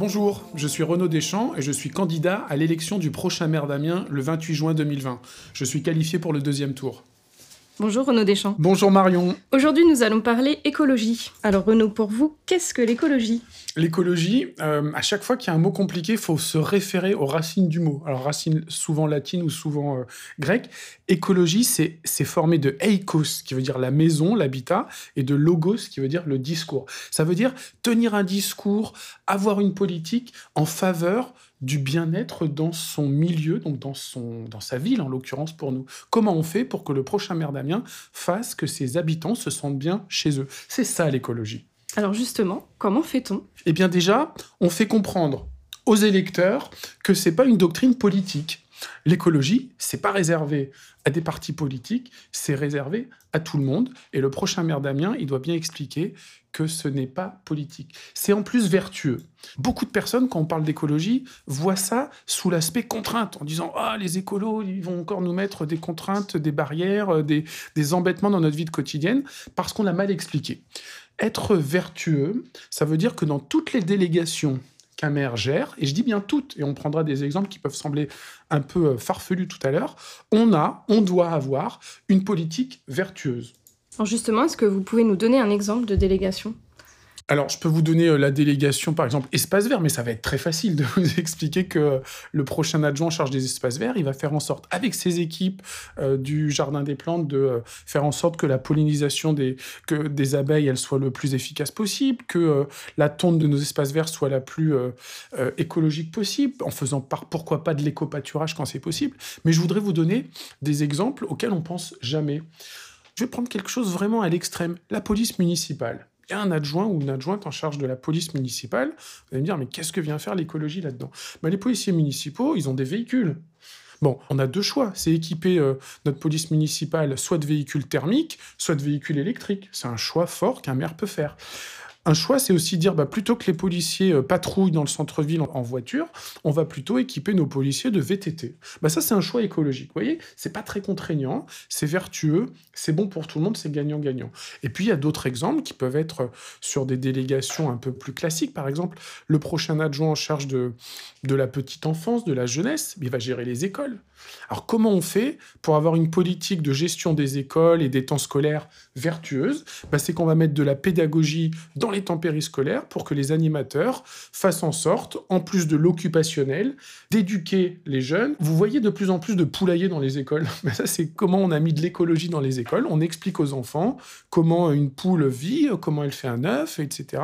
Bonjour, je suis Renaud Deschamps et je suis candidat à l'élection du prochain maire d'Amiens le 28 juin 2020. Je suis qualifié pour le deuxième tour. Bonjour Renaud Deschamps. Bonjour Marion. Aujourd'hui, nous allons parler écologie. Alors Renaud, pour vous, qu'est-ce que l'écologie? L'écologie, euh, à chaque fois qu'il y a un mot compliqué, il faut se référer aux racines du mot. Alors racines souvent latines ou souvent euh, grecques. Écologie, c'est formé de eikos, qui veut dire la maison, l'habitat, et de logos, qui veut dire le discours. Ça veut dire tenir un discours, avoir une politique en faveur du bien-être dans son milieu, donc dans, son, dans sa ville en l'occurrence pour nous. Comment on fait pour que le prochain maire d'Amiens fasse que ses habitants se sentent bien chez eux? C'est ça l'écologie. Alors justement, comment fait-on? Eh bien déjà, on fait comprendre aux électeurs que c'est pas une doctrine politique. L'écologie, c'est pas réservé à des partis politiques, c'est réservé à tout le monde. Et le prochain maire d'Amiens, il doit bien expliquer que ce n'est pas politique. C'est en plus vertueux. Beaucoup de personnes, quand on parle d'écologie, voient ça sous l'aspect contrainte, en disant Ah, les écolos, ils vont encore nous mettre des contraintes, des barrières, euh, des, embêtements dans notre vie quotidienne, parce qu'on l'a mal expliqué. Être vertueux, ça veut dire que dans toutes les délégations gère, et je dis bien toutes, et on prendra des exemples qui peuvent sembler un peu euh, farfelus tout à l'heure, on a, on doit avoir une politique vertueuse. Alors justement, est-ce que vous pouvez nous donner un exemple de délégation? Alors, je peux vous donner euh, la délégation, par exemple, espace vert, mais ça va être très facile de vous expliquer que le prochain adjoint en charge des espaces verts, il va faire en sorte, avec ses équipes euh, du Jardin des Plantes, de euh, faire en sorte que la pollinisation des abeilles, elle soit le plus efficace possible, que la tonte de nos espaces verts soit la plus écologique possible, en faisant par, pourquoi pas de l'éco-pâturage quand c'est possible. Mais je voudrais vous donner des exemples auxquels on pense jamais. Je vais prendre quelque chose vraiment à l'extrême, la police municipale a un adjoint ou une adjointe en charge de la police municipale. Vous allez me dire, mais qu'est-ce que vient faire l'écologie là-dedans? Bah, Les policiers municipaux, ils ont des véhicules. Bon, on a deux choix. C'est équiper euh, notre police municipale soit de véhicules thermiques, soit de véhicules électriques. C'est un choix fort qu'un maire peut faire. Un choix, c'est aussi dire, bah, plutôt que les policiers euh, patrouillent dans le centre-ville en, voiture, on va plutôt équiper nos policiers de VTT. Bah, ça, c'est un choix écologique. Vous voyez, c'est pas très contraignant, c'est vertueux, c'est bon pour tout le monde, c'est gagnant-gagnant. Et puis, il y a d'autres exemples qui peuvent être sur des délégations un peu plus classiques. Par exemple, le prochain adjoint en charge de, de la petite enfance, de la jeunesse, il va gérer les écoles. Alors, comment on fait pour avoir une politique de gestion des écoles et des temps scolaires vertueuse? Bah, C'est qu'on va mettre de la pédagogie dans les temps périscolaires pour que les animateurs fassent en sorte, en plus de l'occupationnel, d'éduquer les jeunes. Vous voyez de plus en plus de poulaillers dans les écoles. ça, c'est comment on a mis de l'écologie dans les écoles. On explique aux enfants comment une poule vit, comment elle fait un œuf, etc.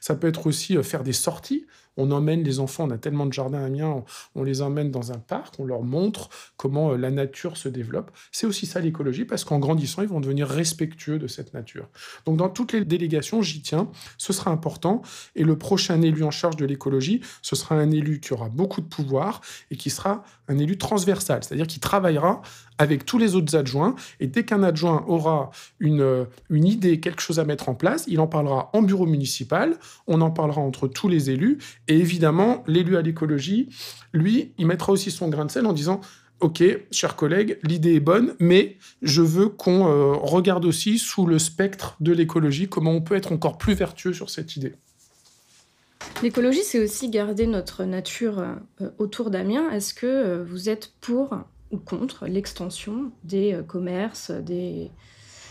Ça peut être aussi euh, faire des sorties on emmène les enfants, on a tellement de jardins à Amiens, on, les emmène dans un parc, on leur montre comment euh, la nature se développe. C'est aussi ça l'écologie, parce qu'en grandissant, ils vont devenir respectueux de cette nature. Donc dans toutes les délégations, j'y tiens, ce sera important. Et le prochain élu en charge de l'écologie, ce sera un élu qui aura beaucoup de pouvoir et qui sera un élu transversal, c'est-à-dire qui travaillera avec tous les autres adjoints. Et dès qu'un adjoint aura une, euh, une idée, quelque chose à mettre en place, il en parlera en bureau municipal, on en parlera entre tous les élus. Et évidemment, l'élu à l'écologie, lui, il mettra aussi son grain de sel en disant Ok, chers collègues, l'idée est bonne, mais je veux qu'on euh, regarde aussi sous le spectre de l'écologie comment on peut être encore plus vertueux sur cette idée. L'écologie, c'est aussi garder notre nature euh, autour d'Amiens. Est-ce que vous êtes pour ou contre l'extension des commerces, des,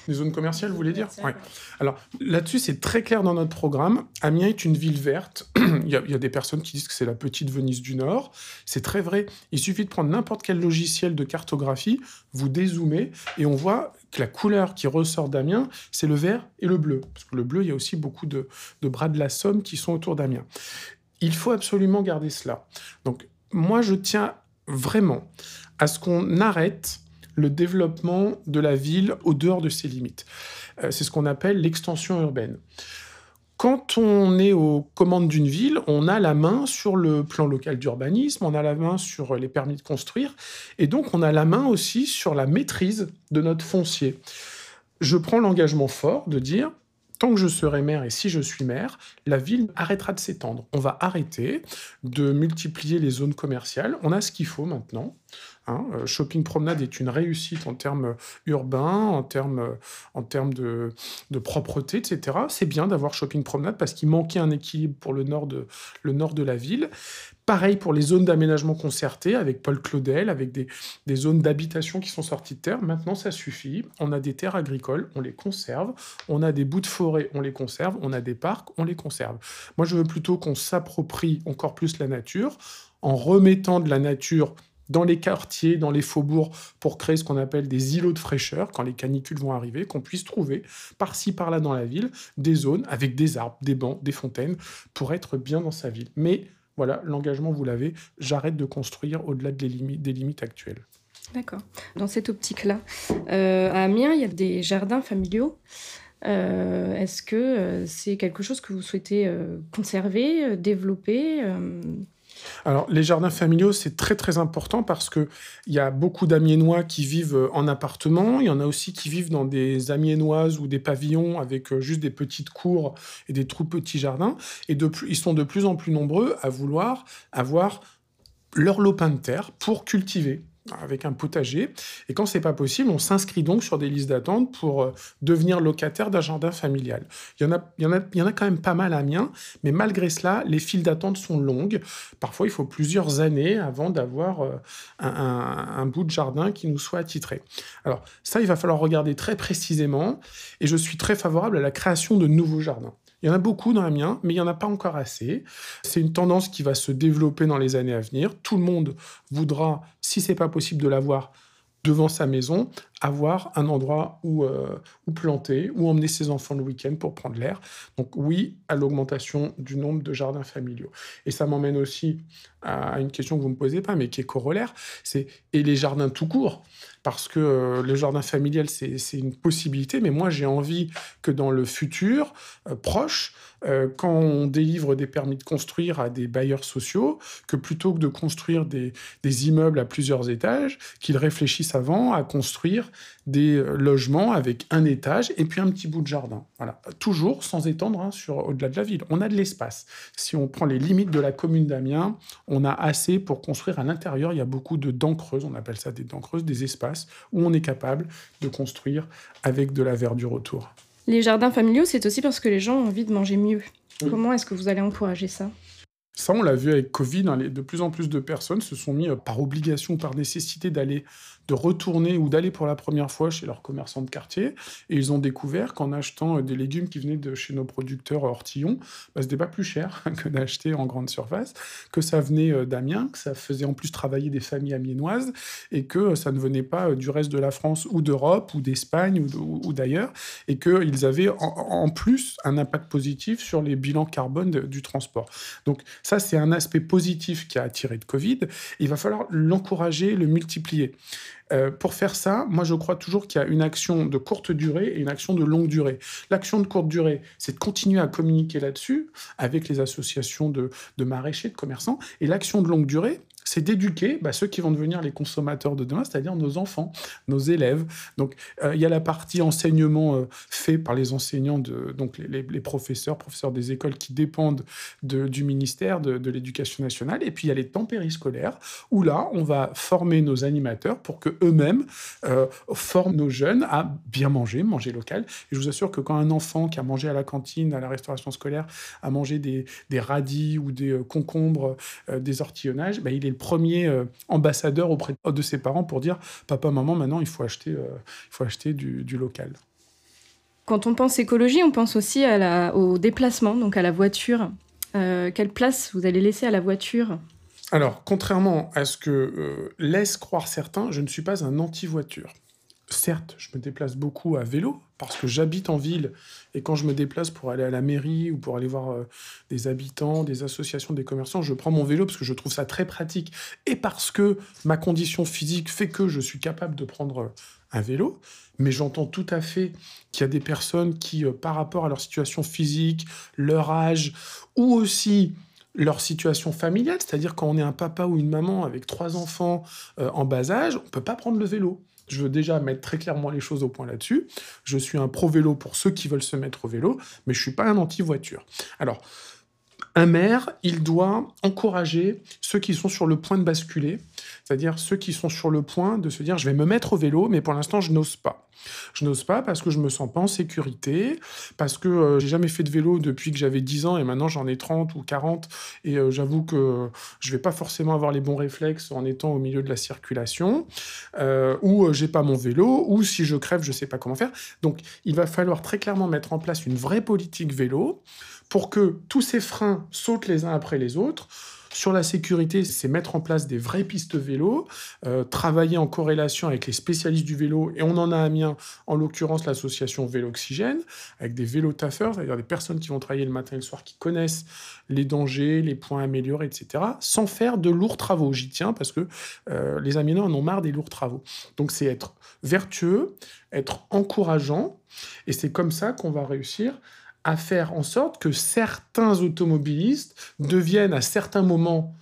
des zones commerciales, vous voulez dire Oui. Alors là-dessus, c'est très clair dans notre programme. Amiens est une ville verte. il, y a, des personnes qui disent que c'est la petite Venise du Nord. C'est très vrai. Il suffit de prendre n'importe quel logiciel de cartographie, vous dézoomez et on voit que la couleur qui ressort d'Amiens, c'est le vert et le bleu. Parce que le bleu, il y a aussi beaucoup de, de bras de la Somme qui sont autour d'Amiens. Il faut absolument garder cela. Donc moi, je tiens vraiment à ce qu'on arrête le développement de la ville au dehors de ses limites. Euh, c'est ce qu'on appelle l'extension urbaine. Quand on est aux commandes d'une ville, on a la main sur le plan local d'urbanisme, on a la main sur les permis de construire, et donc on a la main aussi sur la maîtrise de notre foncier. Je prends l'engagement fort de dire, tant que je serai maire et si je suis maire, la ville arrêtera de s'étendre. On va arrêter de multiplier les zones commerciales. On a ce qu'il faut maintenant. Hein. shopping promenade est une réussite en termes urbains, en termes, en termes de, de propreté, etc. C'est bien d'avoir shopping promenade parce qu'il manquait un équilibre pour le nord de, le nord de la ville. Pareil pour les zones d'aménagement concerté avec Paul Claudel, avec des, des zones d'habitation qui sont sorties de terre. Maintenant, ça suffit. On a des terres agricoles, on les conserve. On a des bouts de forêt, on les conserve. On a des parcs, on les conserve. Moi, je veux plutôt qu'on s'approprie encore plus la nature en remettant de la nature dans les quartiers, dans les faubourgs, pour créer ce qu'on appelle des îlots de fraîcheur, quand les canicules vont arriver, qu'on puisse trouver par-ci, par-là dans la ville, des zones avec des arbres, des bancs, des fontaines, pour être bien dans sa ville. Mais voilà, l'engagement, vous l'avez, j'arrête de construire au-delà des limites actuelles. D'accord. Dans cette optique-là, euh, à Amiens, il y a des jardins familiaux. Euh, est-ce que euh, c'est quelque chose que vous souhaitez conserver, développer alors, les jardins familiaux, c'est très très important parce qu'il y a beaucoup d'Amiénois qui vivent en appartement. Il y en a aussi qui vivent dans des Amiénoises ou des pavillons avec euh, juste des petites cours et des tout petits jardins. Et ils sont de plus en plus nombreux à vouloir avoir leur lopin de terre pour cultiver avec un potager. Et quand c'est pas possible, on s'inscrit donc sur des listes d'attente pour euh, devenir locataire d'un jardin familial. Il y, en a, il, y en a, il y en a quand même pas mal à Mien, mais malgré cela, les files d'attente sont longues. Parfois, il faut plusieurs années avant d'avoir euh, un, un, bout de jardin qui nous soit attitré. Alors ça, il va falloir regarder très précisément, et je suis très favorable à la création de nouveaux jardins. Il y en a beaucoup dans Amiens, mais il n'y en a pas encore assez. C'est une tendance qui va se développer dans les années à venir. Tout le monde voudra, si c'est pas possible de l'avoir devant sa maison, avoir un endroit où, euh, où planter, où emmener ses enfants le week-end pour prendre l'air. Donc oui à l'augmentation du nombre de jardins familiaux. Et ça m'emmène aussi à une question que vous ne me posez pas, mais qui est corollaire, c'est et les jardins tout court parce que euh, le jardin familial, c'est une possibilité, mais moi j'ai envie que dans le futur euh, proche, euh, quand on délivre des permis de construire à des bailleurs sociaux, que plutôt que de construire des immeubles à plusieurs étages, qu'ils réfléchissent avant à construire des logements avec un étage et puis un petit bout de jardin. Voilà. Toujours sans étendre hein, sur au-delà de la ville. On a de l'espace. Si on prend les limites de la commune d'Amiens, on a assez pour construire à l'intérieur. Il y a beaucoup de dents creuses, on appelle ça des dents creuses, des espaces où on est capable de construire avec de la verdure autour. Les jardins familiaux, c'est aussi parce que les gens ont envie de manger mieux. Comment est-ce que vous allez encourager ça? Ça, on l'a vu avec Covid, hein, de plus en plus de personnes se sont mis euh, par obligation, par nécessité d'aller de retourner ou d'aller pour la première fois chez leurs commerçants de quartier. Et ils ont découvert qu'en achetant euh, des légumes qui venaient de chez nos producteurs ortillons, bah, ce n'était pas plus cher que d'acheter en grande surface, que ça venait euh, d'Amiens, que ça faisait en plus travailler des familles amiénoises et que ça ne venait pas du reste de la France ou d'Europe ou d'Espagne ou, d'ailleurs et qu'ils avaient en, plus un impact positif sur les bilans carbone du transport. Donc ça, c'est un aspect positif qui a attiré de Covid. Il va falloir l'encourager, le multiplier. Euh, pour faire ça, moi je crois toujours qu'il y a une action de courte durée et une action de longue durée. L'action de courte durée, c'est de continuer à communiquer là-dessus avec les associations de, de maraîchers, de commerçants. Et l'action de longue durée, c'est d'éduquer bah, ceux qui vont devenir les consommateurs de demain, c'est-à-dire nos enfants, nos élèves. Donc, euh, il y a la partie enseignement euh, fait par les enseignants, de, donc les, professeurs, professeurs des écoles qui dépendent du ministère de, l'Éducation nationale. Et puis, il y a les temps périscolaires, où là, on va former nos animateurs pour que eux-mêmes euh, forment nos jeunes à bien manger, manger local. Et je vous assure que quand un enfant qui a mangé à la cantine, à la restauration scolaire, a mangé des, radis ou des concombres, des ortillonnages, bah, il est le premier euh, ambassadeur auprès de ses parents pour dire papa, maman, maintenant il faut acheter, euh, il faut acheter du, local. Quand on pense écologie, on pense aussi à la, au déplacement, donc à la voiture. Euh, quelle place vous allez laisser à la voiture? Alors, contrairement à ce que laissent croire certains, je ne suis pas un anti-voiture. Certes, je me déplace beaucoup à vélo parce que j'habite en ville et quand je me déplace pour aller à la mairie ou pour aller voir euh, des habitants, des associations, des commerçants, je prends mon vélo parce que je trouve ça très pratique et parce que ma condition physique fait que je suis capable de prendre euh, un vélo. Mais j'entends tout à fait qu'il y a des personnes qui, euh, par rapport à leur situation physique, leur âge ou aussi leur situation familiale, c'est-à-dire quand on est un papa ou une maman avec trois enfants en bas âge, on ne peut pas prendre le vélo. Je veux déjà mettre très clairement les choses au point là-dessus. Je suis un pro-vélo pour ceux qui veulent se mettre au vélo, mais je ne suis pas un anti-voiture. Alors, Un maire, il doit encourager ceux qui sont sur le point de basculer, c'est-à-dire ceux qui sont sur le point de se dire je vais me mettre au vélo, mais pour l'instant je n'ose pas. Je n'ose pas parce que je me sens pas en sécurité, parce que euh, j'ai jamais fait de vélo depuis que j'avais 10 ans et maintenant j'en ai 30 ou 40 et euh, j'avoue que je vais pas forcément avoir les bons réflexes en étant au milieu de la circulation, euh, ou j'ai pas mon vélo, ou si je crève, je sais pas comment faire. Donc il va falloir très clairement mettre en place une vraie politique vélo pour que tous ces freins sautent les uns après les autres. Sur la sécurité, c'est mettre en place des vraies pistes vélo, euh, travailler en corrélation avec les spécialistes du vélo, et on en a à Amiens, en l'occurrence l'association Vélo Oxygène, avec des vélo taffeurs, c'est-à-dire des personnes qui vont travailler le matin et le soir, qui connaissent les dangers, les points améliorés, etc., sans faire de lourds travaux. J'y tiens parce que euh, les Amiens en ont marre des lourds travaux. Donc c'est être vertueux, être encourageant, et c'est comme ça qu'on va réussir à faire en sorte que certains automobilistes deviennent à certains moments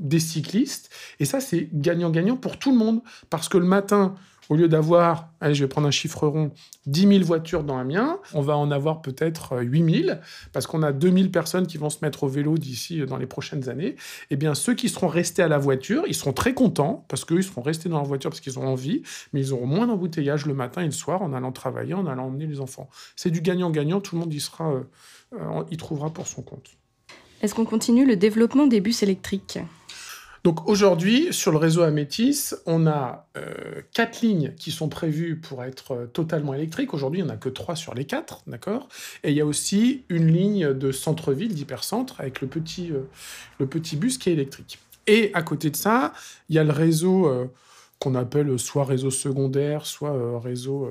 des cyclistes. Et ça, c'est gagnant-gagnant pour tout le monde. Parce que le matin, au lieu d'avoir, allez, je vais prendre un chiffre rond, 10 000 voitures dans Amiens, on va en avoir peut-être 8 euh, 000, parce qu'on a 2 000 personnes qui vont se mettre au vélo d'ici euh, dans les prochaines années. Eh bien, ceux qui seront restés à la voiture, ils seront très contents, parce qu'eux, ils seront restés dans la voiture parce qu'ils ont envie, mais ils auront moins d'embouteillage le matin et le soir en allant travailler, en allant emmener les enfants. C'est du gagnant-gagnant, tout le monde y sera, euh, y trouvera pour son compte. Est-ce qu'on continue le développement des bus électriques? Donc aujourd'hui, sur le réseau Amétis, on a euh, quatre lignes qui sont prévues pour être euh, totalement électriques. Aujourd'hui, il n'y en a que trois sur les quatre, d'accord? Et il y a aussi une ligne de centre-ville, d'hypercentre, avec le petit, euh, le petit bus qui est électrique. Et à côté de ça, il y a le réseau qu'on appelle soit réseau secondaire, soit réseau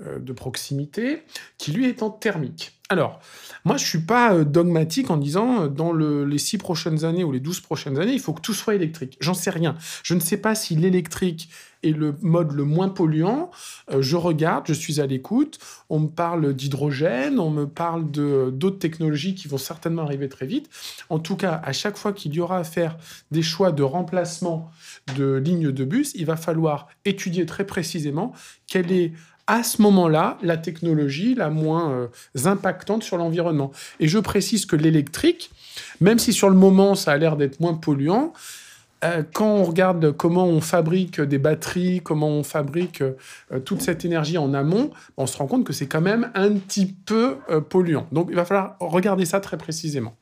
de proximité, qui lui est en thermique. Alors, moi, je suis pas euh, dogmatique en disant euh, dans les six prochaines années ou les douze prochaines années, il faut que tout soit électrique. J'en sais rien. Je ne sais pas si l'électrique est le mode le moins polluant. Euh, je regarde, je suis à l'écoute. On me parle d'hydrogène, on me parle d'autres technologies qui vont certainement arriver très vite. En tout cas, à chaque fois qu'il y aura à faire des choix de remplacement de lignes de bus, il va falloir étudier très précisément quelle est à ce moment-là la technologie la moins euh, impactante sur l'environnement. Et je précise que l'électrique, même si sur le moment ça a l'air d'être moins polluant, euh, quand on regarde comment on fabrique des batteries, comment on fabrique euh, toute cette énergie en amont, on se rend compte que c'est quand même un petit peu polluant. Donc il va falloir regarder ça très précisément.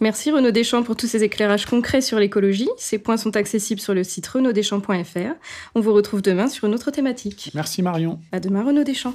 Merci Renaud Deschamps pour tous ces éclairages concrets sur l'écologie. Ces points sont accessibles sur le site renauddeschamps.fr. On vous retrouve demain sur une autre thématique. Merci Marion. À demain Renaud Deschamps.